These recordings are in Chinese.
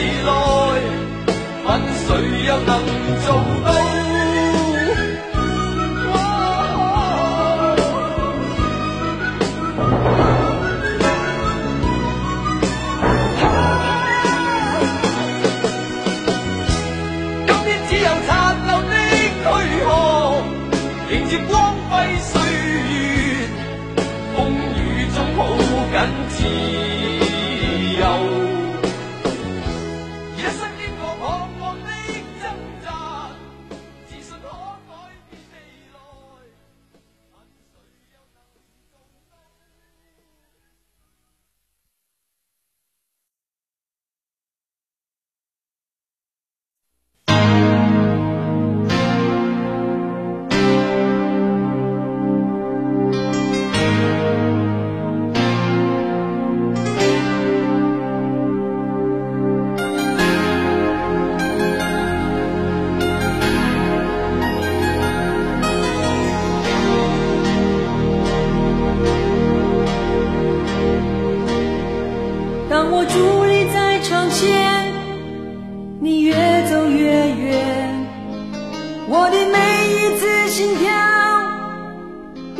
未来问谁又能做？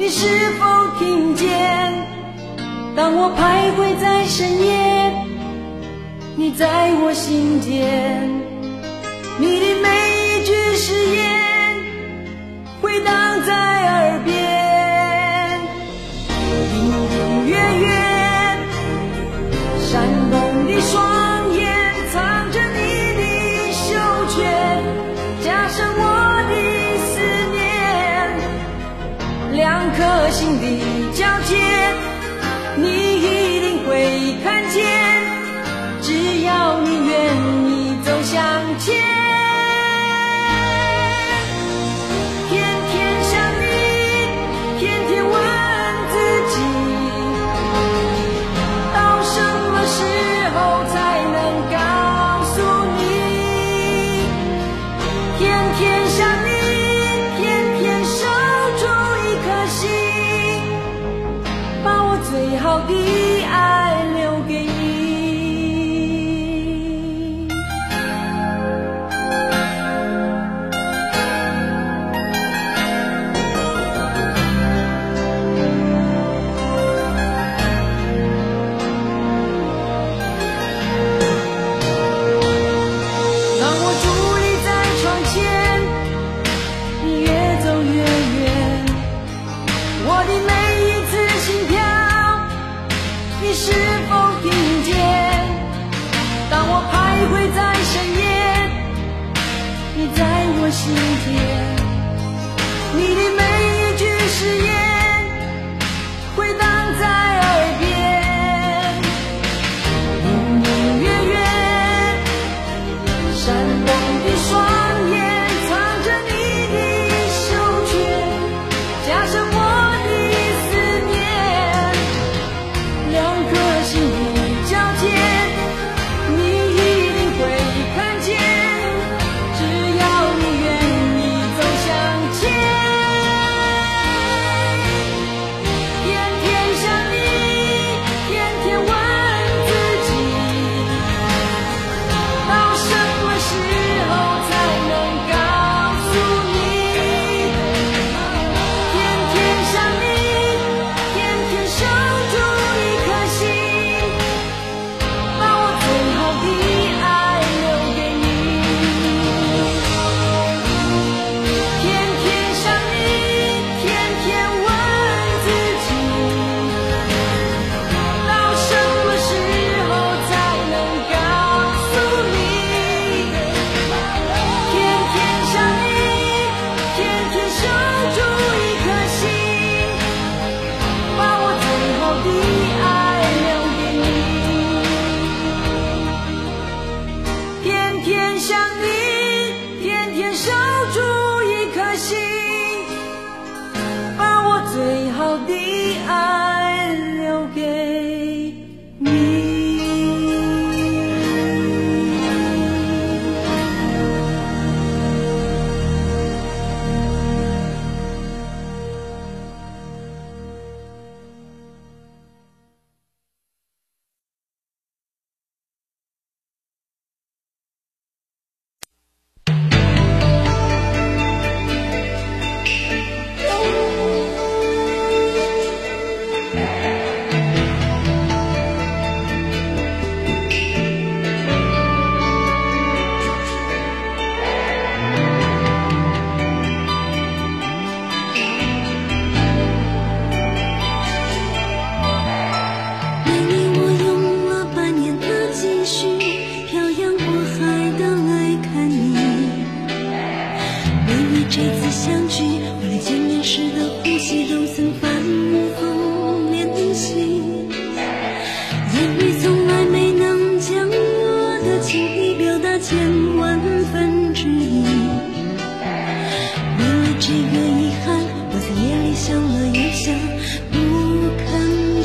你是否听见，当我徘徊在深夜，你在我心间，你的每一句誓言回荡在耳。你的每一句誓言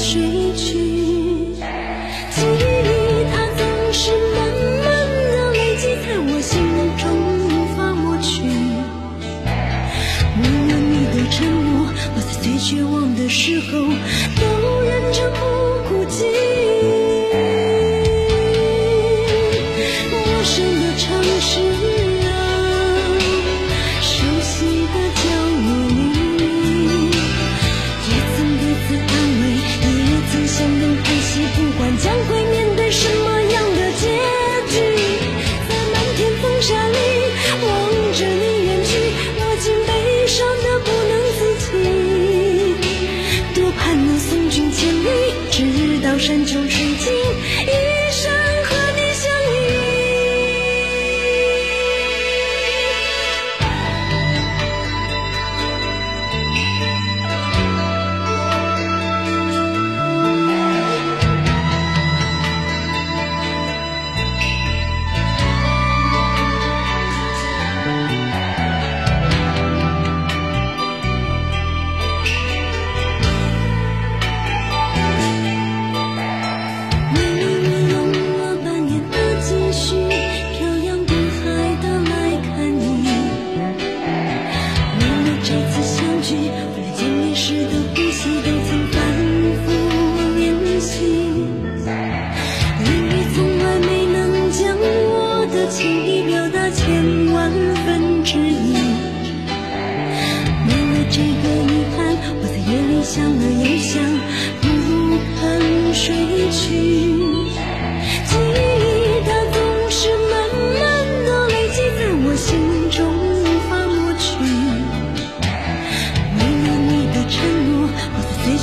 是。